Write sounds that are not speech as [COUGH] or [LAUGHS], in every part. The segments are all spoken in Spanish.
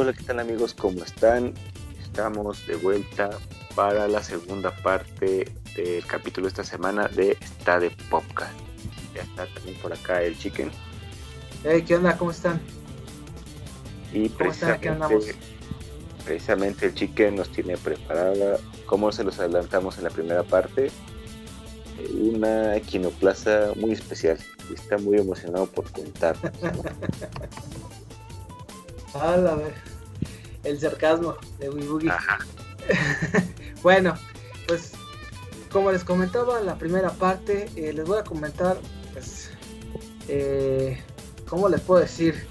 Hola, ¿qué tal amigos? ¿Cómo están? Estamos de vuelta para la segunda parte del capítulo de esta semana de Está de Podcast. Ya está también por acá el Chicken. Hey, ¿qué onda? ¿Cómo están? Y precisamente, precisamente el Chicken nos tiene preparada, como se los adelantamos en la primera parte, una equinoplaza muy especial. Está muy emocionado por contar. [LAUGHS] A ver. El sarcasmo de Wibugi. [LAUGHS] bueno, pues como les comentaba en la primera parte, eh, les voy a comentar, pues, eh, ¿cómo les puedo decir?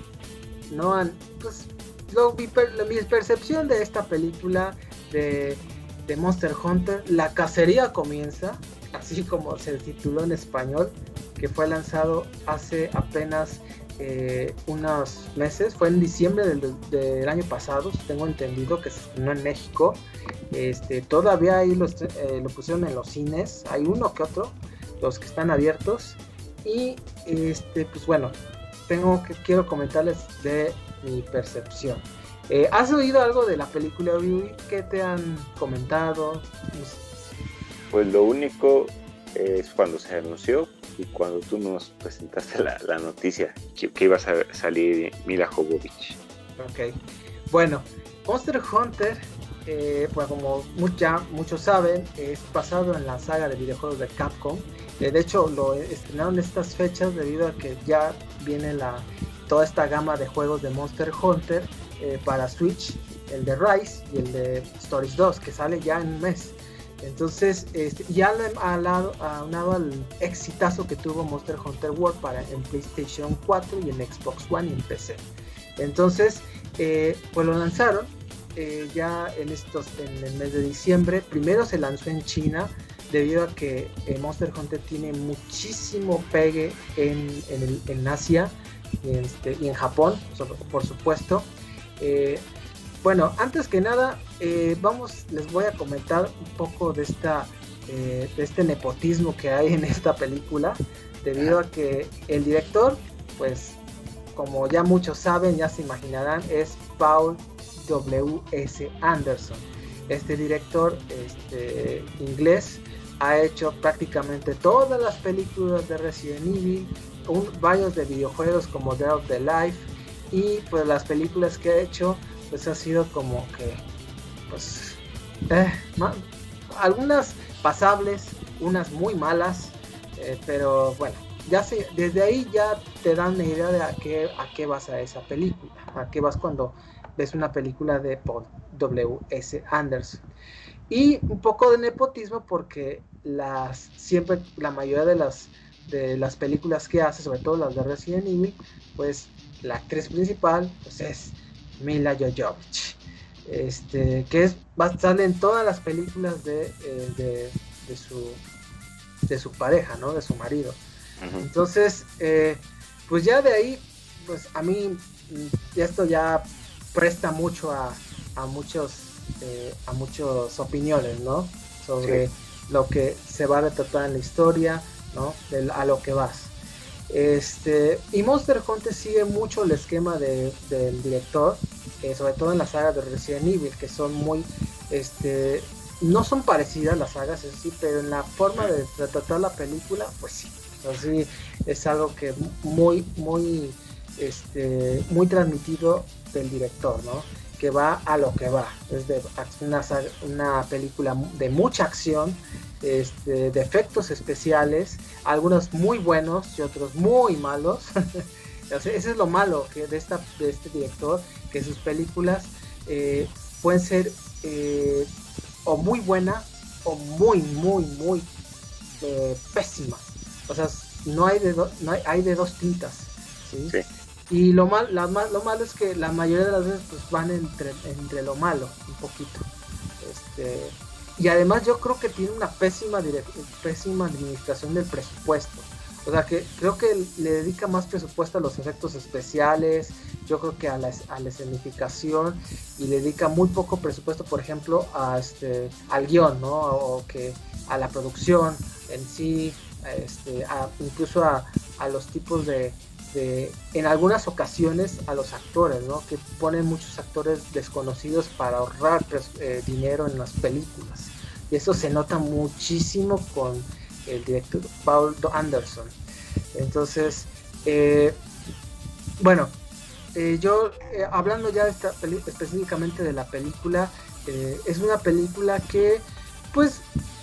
No han, pues, lo, mi, percepción de esta película de, de Monster Hunter, la cacería comienza, así como se tituló en español, que fue lanzado hace apenas eh, unos meses, fue en diciembre del, año pasado, tengo entendido que se estrenó en México. Este, todavía ahí eh, lo pusieron en los cines, hay uno que otro, los que están abiertos. Y este, pues bueno, tengo que quiero comentarles de mi percepción. Eh, ¿Has oído algo de la película? ¿Qué te han comentado? Pues lo único es cuando se anunció y cuando tú nos presentaste la, noticia que, que, ibas a salir Mila Jovovich. Ok, bueno, Monster Hunter, eh, pues como mucha, muchos saben, es basado en la saga de videojuegos de Capcom. Eh, de hecho, lo estrenaron estas fechas debido a que ya viene la, toda esta gama de juegos de Monster Hunter eh, para Switch, el de Rise y el de Stories 2, que sale ya en un mes. Entonces, este, ya aunado al exitazo que tuvo Monster Hunter World para en PlayStation 4 y en Xbox One y en PC. Entonces, eh, pues lo lanzaron eh, ya en estos en el mes de diciembre. Primero se lanzó en China debido a que eh, Monster Hunter tiene muchísimo pegue en, en, Asia este, y en Japón, por supuesto. Bueno, antes que nada, eh, vamos, les voy a comentar un poco de esta, eh, de este nepotismo que hay en esta película, debido a que el director, pues, como ya muchos saben, ya se imaginarán, es Paul W. S. Anderson. Este director este, inglés ha hecho prácticamente todas las películas de Resident Evil, varios de videojuegos como Dead of the Life y pues las películas que ha hecho pues ha sido como que, pues, eh, algunas pasables, unas muy malas, eh, pero bueno, ya sé, desde ahí ya te dan una idea de a qué, a qué vas a esa película, a qué vas cuando ves una película de Paul W.S. Anderson. Y un poco de nepotismo porque las siempre la mayoría de las de las películas que hace, sobre todo las de Resident Evil, pues la actriz principal pues es Mila Jovovich. Este, que es, sale en todas las películas de, eh, de, su, de su pareja, ¿no? De su marido. Entonces, eh, pues ya de ahí, pues a mí mm, esto ya presta mucho a, a muchos eh, a muchas opiniones, ¿no? Sobre lo que se va a retratar en la historia, ¿no? a lo que vas. Este, y Monster Hunter sigue mucho el esquema del director, eh, sobre todo en las sagas de Resident Evil, que son muy, este, no son parecidas las sagas en sí, pero en la forma de retratar la película, pues sí, así es algo que muy, muy, este, muy transmitido del director, ¿no? Que va a lo que va, es de una, una película de mucha acción, este, de efectos especiales, algunos muy buenos y otros muy malos. [LAUGHS] Eso es lo malo que de, esta, de este director, que sus películas eh, pueden ser eh, o muy buenas o muy, muy, muy eh, pésimas. O sea, no hay de, no hay, de dos tintas. Y lo, mal, la, lo malo es que la mayoría de las veces pues, van entre, entre lo malo, un poquito. Este, y además yo creo que tiene una pésima, pésima administración del presupuesto. O sea que creo que le dedica más presupuesto a los efectos especiales, yo creo que a la, a la escenificación y le dedica muy poco presupuesto, por ejemplo, a este, al guion, ¿no? O que a la producción en sí, este, incluso a, los tipos de, este, en algunas ocasiones a los actores, ¿no? Que ponen muchos actores desconocidos para ahorrar pues, eh, dinero en las películas. Y eso se nota muchísimo con el director Paul Anderson. Entonces, eh, bueno, eh, yo hablando ya esta específicamente de la película, es una película que, pues,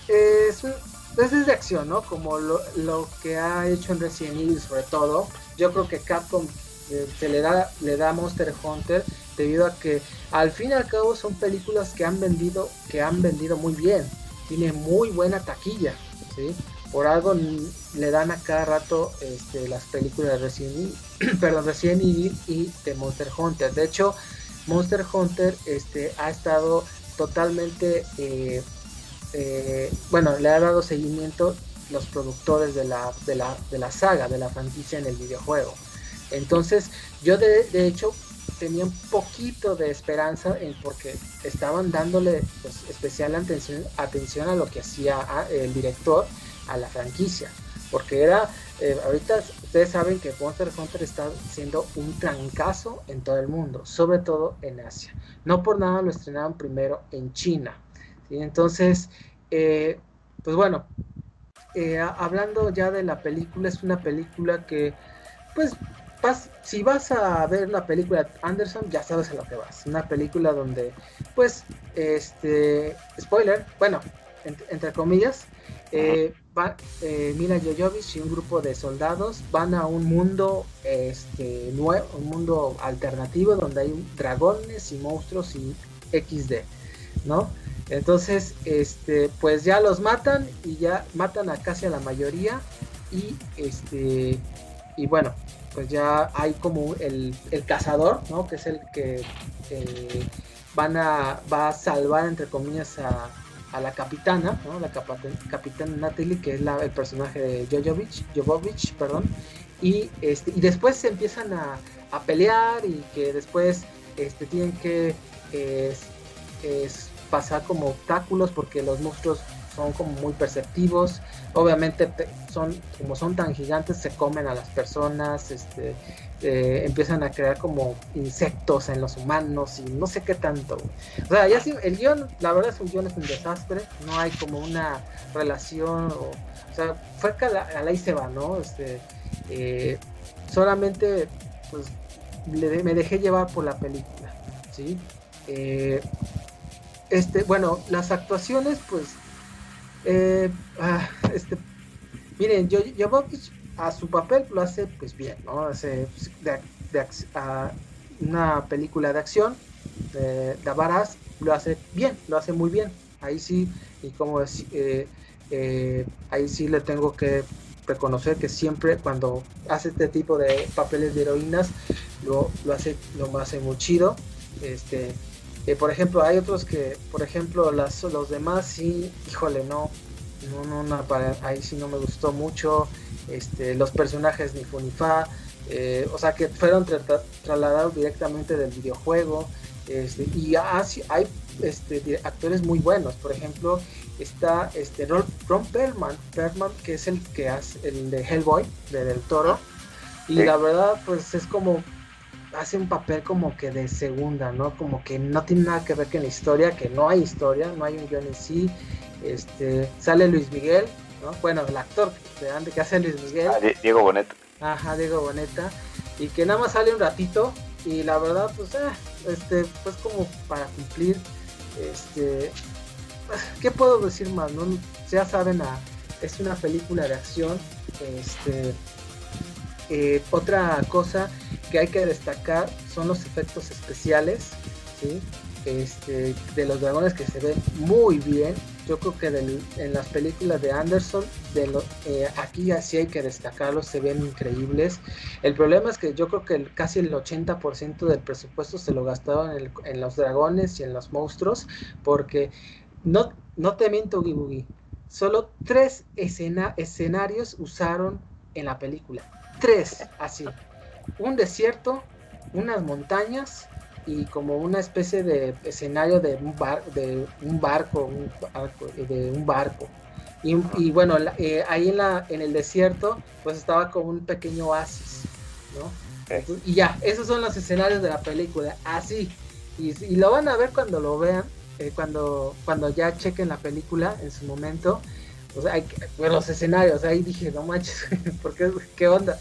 es un, pues es de acción, ¿no? Como lo, que ha hecho en Resident Evil sobre todo. Yo creo que Capcom eh, se le da, le da Monster Hunter debido a que al fin y al cabo son películas que han vendido, que han vendido muy bien. Tiene muy buena taquilla, ¿sí? Por algo le dan a cada rato este, las películas de Resident Evil, [CLEARS THROAT] perdón, y de Monster Hunter. De hecho, Monster Hunter este, ha estado totalmente eh, eh, bueno, le ha dado seguimiento los productores de la, de la, de la saga, de la franquicia en el videojuego. Entonces, yo de, hecho tenía un poquito de esperanza en porque estaban dándole pues, especial atención, atención a lo que hacía el director a la franquicia. Porque era, eh, ahorita ustedes saben que Monster Hunter está siendo un trancazo en todo el mundo, sobre todo en Asia. No por nada lo estrenaron primero en China. ¿sí? Entonces, eh, pues bueno, eh, hablando ya de la película, es una película que, pues, si vas a ver la película de Anderson, ya sabes a lo que vas. Una película donde, pues, este, spoiler, bueno, entre comillas, eh, va, eh, Mila y un grupo de soldados van a un mundo, este, nuevo, un mundo alternativo donde hay dragones y monstruos y XD, ¿no? Entonces, este, pues ya los matan y ya matan a casi a la mayoría y este y bueno, pues ya hay como el, cazador, ¿no? Que es el que van a va a salvar entre comillas a, la capitana, ¿no? La capitana Natalie, que es la, el personaje de Jovovich, Jovovich, perdón. Y este y después se empiezan a, pelear y que después este tienen que es pasar como obstáculos porque los monstruos son como muy perceptivos. Obviamente son como son tan gigantes se comen a las personas, este, eh, empiezan a crear como insectos en los humanos y no sé qué tanto. O sea, ya sí, el guion, la verdad es un guion es un desastre, no hay como una relación, o, sea, fue a la, se va, ¿no? Este, eh, solamente pues me dejé llevar por la película, ¿sí? Eh, este, bueno, las actuaciones, pues, eh, ah, este, miren, yo, a su papel lo hace, pues bien, ¿no? Hace pues, una película de acción, de, lo hace bien, lo hace muy bien. Ahí sí, y como es, eh, eh, ahí sí le tengo que reconocer que siempre cuando hace este tipo de papeles de heroínas lo, lo hace lo hace muy chido este eh, por ejemplo, hay otros que, por ejemplo, las, los demás sí, híjole, no, no, no, ahí sí no me gustó mucho. Este, los personajes ni Funifa, eh, o sea que fueron trasladados directamente del videojuego. Este, y hay este, actores muy buenos, por ejemplo, está este Ron, Perlman, Perlman, que es el que hace el de Hellboy, de Del Toro, y la verdad, pues es como hace un papel como que de segunda, ¿no? Como que no tiene nada que ver con la historia, que no hay historia, no hay un guion en sí. Este, sale Luis Miguel, ¿no? Bueno, el actor que, que hace Luis Miguel. Ah, Diego Boneta. Ajá, Diego Boneta. Y que nada más sale un ratito y la verdad, pues, eh, este, pues como para cumplir, este, ¿qué puedo decir más? No? Ya saben, ah, es una película de acción, este, eh, otra cosa que hay que destacar son los efectos especiales, este, de los dragones que se ven muy bien. Yo creo que en las películas de Anderson, de eh, aquí así hay que destacarlos, se ven increíbles. El problema es que yo creo que casi el 80% del presupuesto se lo gastaron en, los dragones y en los monstruos, porque no, no te miento, Gibugi, solo tres escenarios usaron en la película tres, [LAUGHS] así. Un desierto, unas montañas y como una especie de escenario de un, bar, de un barco, de un barco. Y, bueno, eh, ahí en, la, en el desierto, pues estaba como un pequeño oasis. ¿no? y ya, esos son los escenarios de la película, así. Y, y lo van a ver cuando lo vean, eh, cuando, cuando ya chequen la película en su momento. O sea, hay, los escenarios, ahí dije, no manches, [LAUGHS] ¿por qué, qué onda?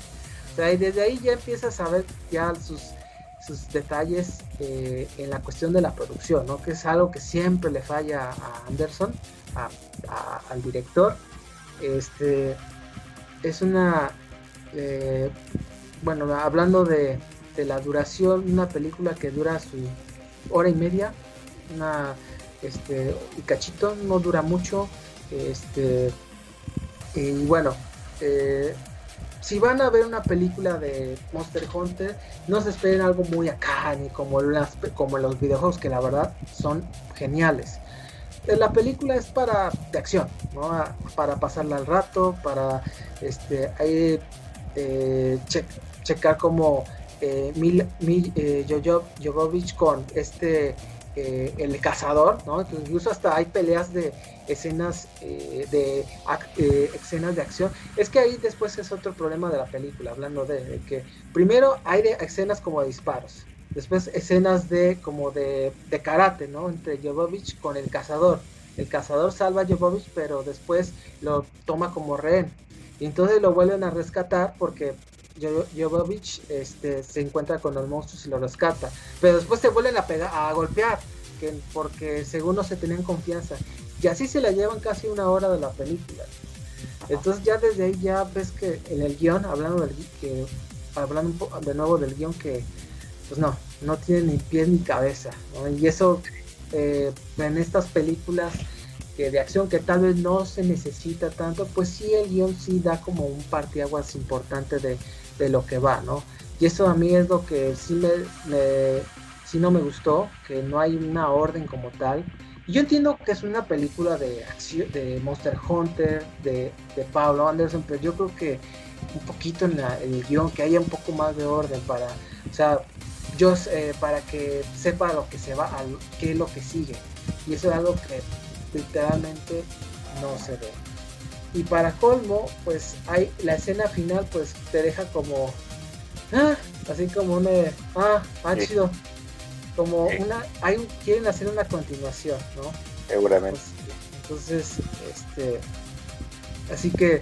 Y desde ahí ya empiezas a ver ya sus, sus detalles eh, en la cuestión de la producción, ¿no? Que es algo que siempre le falla a Anderson, al director. Este, es una, eh, bueno, hablando de, la duración, una película que dura su hora y media, una, este, y cachito, no dura mucho, este, y bueno, eh, si van a ver una película de Monster Hunter, no se esperen algo muy acá, ni como, los videojuegos, que la verdad son geniales. Eh, la película es para de acción, ¿no? para pasarla al rato, para este, ahí, eh, checar como eh, Mil, eh, con este el cazador, ¿no? incluso hasta hay peleas de escenas de escenas de acción. Es que ahí después es otro problema de la película, hablando de, que primero hay escenas como de disparos, después escenas de como de, de karate, ¿no? Entre Jovovich con el cazador. El cazador salva a Jovovich, pero después lo toma como rehén. Y entonces lo vuelven a rescatar porque Jovovich este, se encuentra con los monstruos y lo rescata. Pero después se vuelven a, pegar, a golpear, que, porque según no se tenían confianza. Y así se la llevan casi una hora de la película. Entonces ya desde ahí ya ves que en el guion, hablando del que hablando de nuevo del guion que pues no, no tiene ni pies ni cabeza. Y eso eh, en estas películas que de acción que tal vez no se necesita tanto, pues sí el guion sí da como un partiaguas importante de, de lo que va, ¿no? Y eso a mí es lo que sí me, sí no me gustó, que no hay una orden como tal. Y yo entiendo que es una película de acción, de Monster Hunter, de, de Pablo Anderson, pero yo creo que un poquito en, el guion, que haya un poco más de orden para, o sea, yo eh, para que sepa lo que se va, a, qué es lo que sigue. Y eso es algo que literalmente no se ve. Y para colmo, pues hay la escena final, pues te deja como, ah, así como una, ah, ah, chido. Como una, hay quieren hacer una continuación, ¿no? Seguramente. Pues, entonces, este, así que,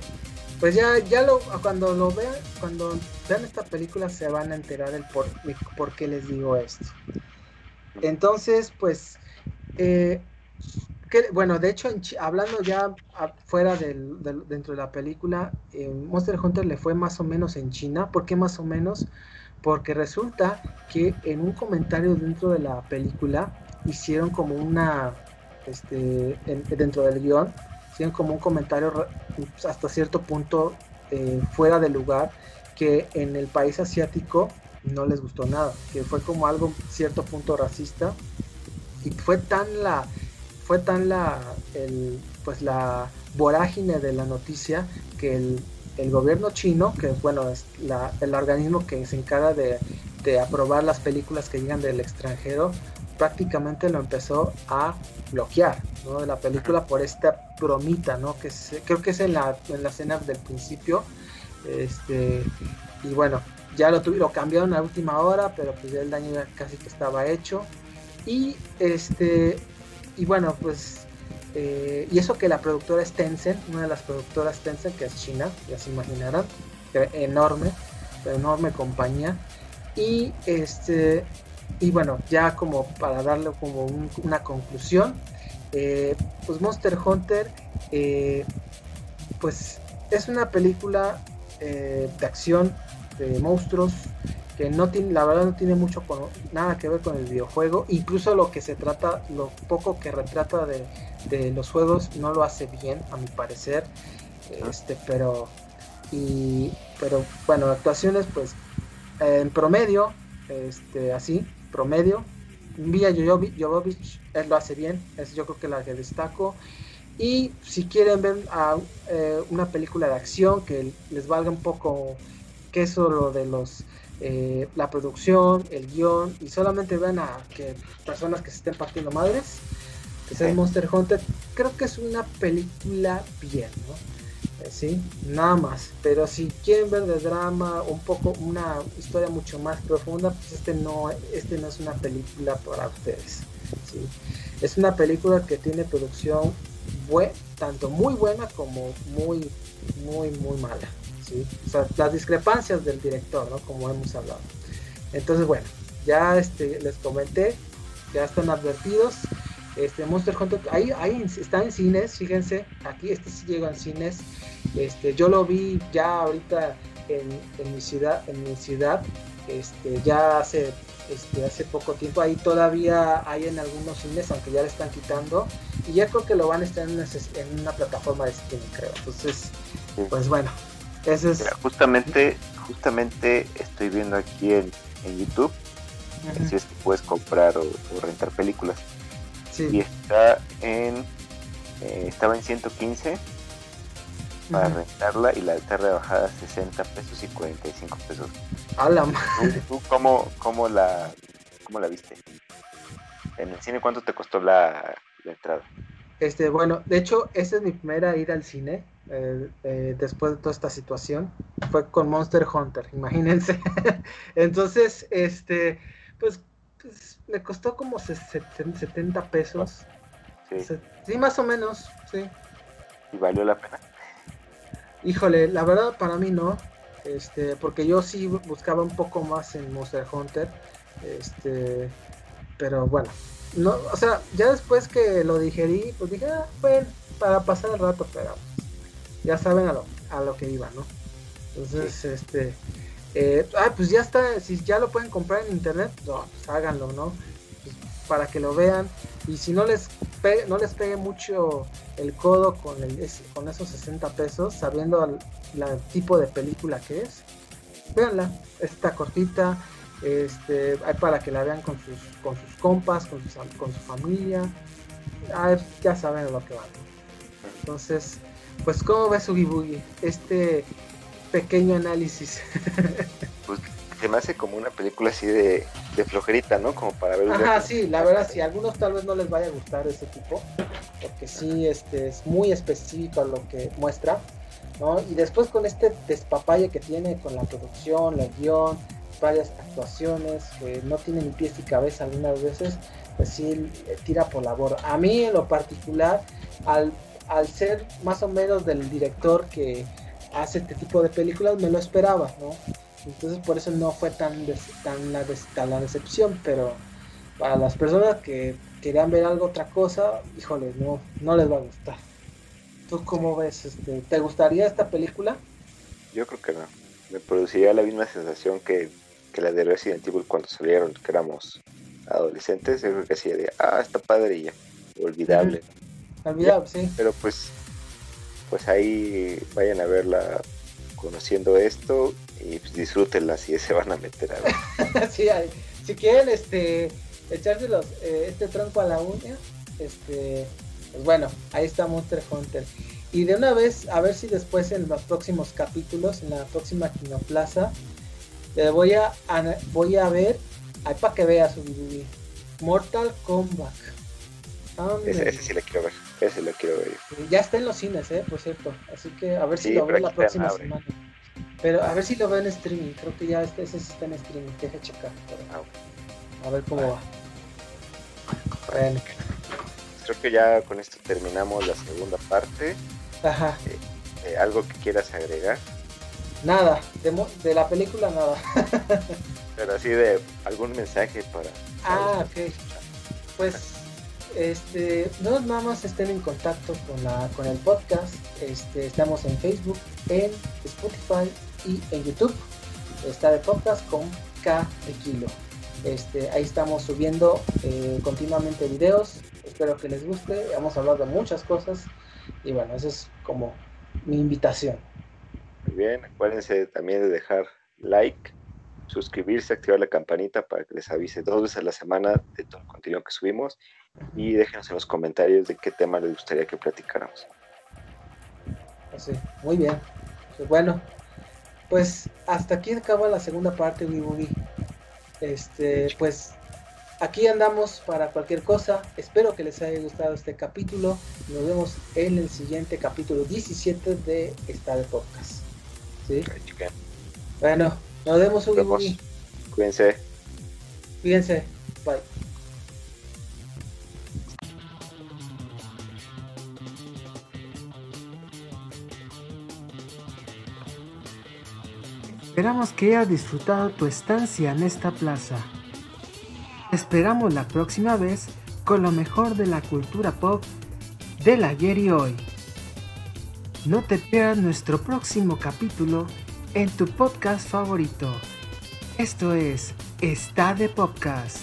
pues ya, ya lo, cuando lo vean, cuando vean esta película se van a enterar del por, por qué les digo esto. Entonces, pues, eh, bueno, de hecho, hablando ya fuera del, dentro de la película, Monster Hunter le fue más o menos en China. ¿Por qué más o menos? Porque resulta que en un comentario dentro de la película hicieron como una, este, dentro del guion, hicieron como un comentario hasta cierto punto eh, fuera de lugar que en el país asiático no les gustó nada, que fue como algo cierto punto racista y fue tan la fue tan la, el, pues la vorágine de la noticia que el, el gobierno chino, que bueno, es la, el organismo que se encarga de, de, aprobar las películas que llegan del extranjero, prácticamente lo empezó a bloquear ¿no? de la película por esta bromita, ¿no? que creo que es en la, en la escena del principio. Este, y bueno, ya lo, lo cambiaron a última hora, pero pues ya el daño casi que estaba hecho. Y este y bueno, pues, eh, y eso que la productora es Tencent, una de las productoras Tencent, que es China, ya se imaginarán, enorme, enorme compañía. Y este, y bueno, ya como para darle como una conclusión, eh, pues Monster Hunter, eh, pues es una película de acción de monstruos no tiene, la verdad no tiene mucho nada que ver con el videojuego, incluso lo que se trata, lo poco que retrata de, los juegos no lo hace bien, a mi parecer, este, pero, y, pero bueno, actuaciones pues en promedio, este, así, promedio, Villa Jovovich, él lo hace bien, es yo creo que la que destaco. Y si quieren ver a, eh, una película de acción que les valga un poco que eso lo de los eh, la producción, el guion, y solamente vean a que personas que se estén partiendo madres, que sea Monster Hunter, creo que es una película bien, ¿no? Eh, sí, nada más. Pero si quieren ver de drama, un poco, una historia mucho más profunda, pues este no, este no es una película para ustedes. ¿sí? Es una película que tiene producción tanto muy buena como muy, muy, muy mala. Las discrepancias del director, ¿no? Como hemos hablado. Entonces, bueno, ya este, les comenté, ya están advertidos. Este Monster Hunter, ahí, ahí está en cines, fíjense, aquí este sí llega en cines. Este, yo lo vi ya ahorita en, en mi ciudad, en mi ciudad, este, ya hace, este, hace poco tiempo, ahí todavía hay en algunos cines, aunque ya le están quitando, y ya creo que lo van a estar en una, en una plataforma de streaming, creo. Entonces, pues bueno, es. justamente, justamente estoy viendo aquí en, en YouTube si es que puedes comprar o, rentar películas. Y está en. Eh, estaba en 115 para rentarla y la está rebajada a 60 pesos y 45 pesos. A la ¿Tú, cómo, cómo, la, cómo la viste? ¿En el cine cuánto te costó la, entrada? Este, bueno, de hecho, esa es mi primera ida al cine eh, eh, después de toda esta situación. Fue con Monster Hunter, [LAUGHS] imagínense. Entonces, este, pues, pues, me costó como 70 pesos. Sí. sí, más o menos, sí. ¿Y valió la pena? Híjole, la verdad para mí no. Este, porque yo sí buscaba un poco más en Monster Hunter. Este, pero bueno, no, o sea, ya después que lo digerí, pues dije, ah, bueno, para pasar el rato, pero ya saben a lo, a lo que iba, ¿no? Entonces, este, eh, ah, pues ya está, si ya lo pueden comprar en internet, no, pues háganlo, ¿no? Pues para que lo vean y si no les pegue, no les pegue mucho el codo con, el, con esos 60 pesos, sabiendo el, tipo de película que es, véanla, está cortita, este, hay para que la vean con sus, con sus compas, con, con su familia, ya saben lo que van. Entonces, pues, ¿cómo ves Ugi Boogie? Este pequeño análisis. [LAUGHS] pues se me hace como una película así de, de flojerita, ¿no? Como para ver. Ajá, sí, la verdad, sí. A algunos tal vez no les vaya a gustar ese tipo, porque sí, este es muy específico a lo que muestra, ¿no? Y después con este despapalle que tiene con la producción, el guion, varias actuaciones, que no tiene ni pies ni cabeza algunas veces, pues sí tira por la borda. A mí en lo particular, al, al ser más o menos del director que hace este tipo de películas, me lo esperaba, ¿no? Entonces por eso no fue tan, tan, la, la decepción, pero para las personas que querían ver algo otra cosa, híjole, no, no les va a gustar. ¿Tú cómo ves? Este, ¿Te gustaría esta película? Yo creo que no. Me produciría la misma sensación que, que la de Resident Evil cuando salieron, que éramos adolescentes. Yo creo que así de, ah, está padre y ya, olvidable. Olvidable, sí. Pero pues, pues ahí vayan a verla conociendo esto y pues, disfrútenla si se van a meter a ver. [LAUGHS] sí, si quieren este echarse los, eh, este tronco a la uña, este pues bueno, ahí está Monster Hunter. Y de una vez, a ver si después en los próximos capítulos, en la próxima Kinoplaza, le voy a, voy a ver, ahí para que veas su Mortal Kombat. Ese, sí le quiero ver, ese lo quiero ver. Ya está en los cines, eh, por cierto. Así que a ver si lo veo la próxima semana. Pero a ver si lo veo en streaming. Creo que ya este, ese está en streaming. Deja checar. Ah, a ver cómo va. Bueno. Creo que ya con esto terminamos la segunda parte. Ajá. Eh, eh, ¿Algo que quieras agregar? Nada, de, de la película nada. [LAUGHS] Pero así de algún mensaje para... Ah, ok. Pues este, no nada más estén en contacto con, la, con el podcast. Este, estamos en Facebook, en Spotify y en YouTube. Está de podcast con K de. Este, ahí estamos subiendo eh, continuamente videos. Espero que les guste. Vamos a hablar de muchas cosas. Y bueno, esa es como mi invitación. Muy bien, acuérdense también de dejar like, suscribirse, activar la campanita para que les avise dos veces a la semana de todo el contenido que subimos y déjenos en los comentarios de qué tema les gustaría que platicáramos. Así, muy bien. Pues bueno, pues hasta aquí acaba la segunda parte, Wii Este, pues aquí andamos para cualquier cosa. Espero que les haya gustado este capítulo. Nos vemos en el siguiente capítulo 17 de esta de podcast. ¿Sí? Bueno, nos vemos, Ugi. Cuídense. Cuídense. Bye. Esperamos que hayas disfrutado tu estancia en esta plaza. esperamos la próxima vez con lo mejor de la cultura pop del ayer y hoy. No te pierdas nuestro próximo capítulo en tu podcast favorito. Esto es Está de Podcast.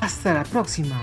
Hasta la próxima.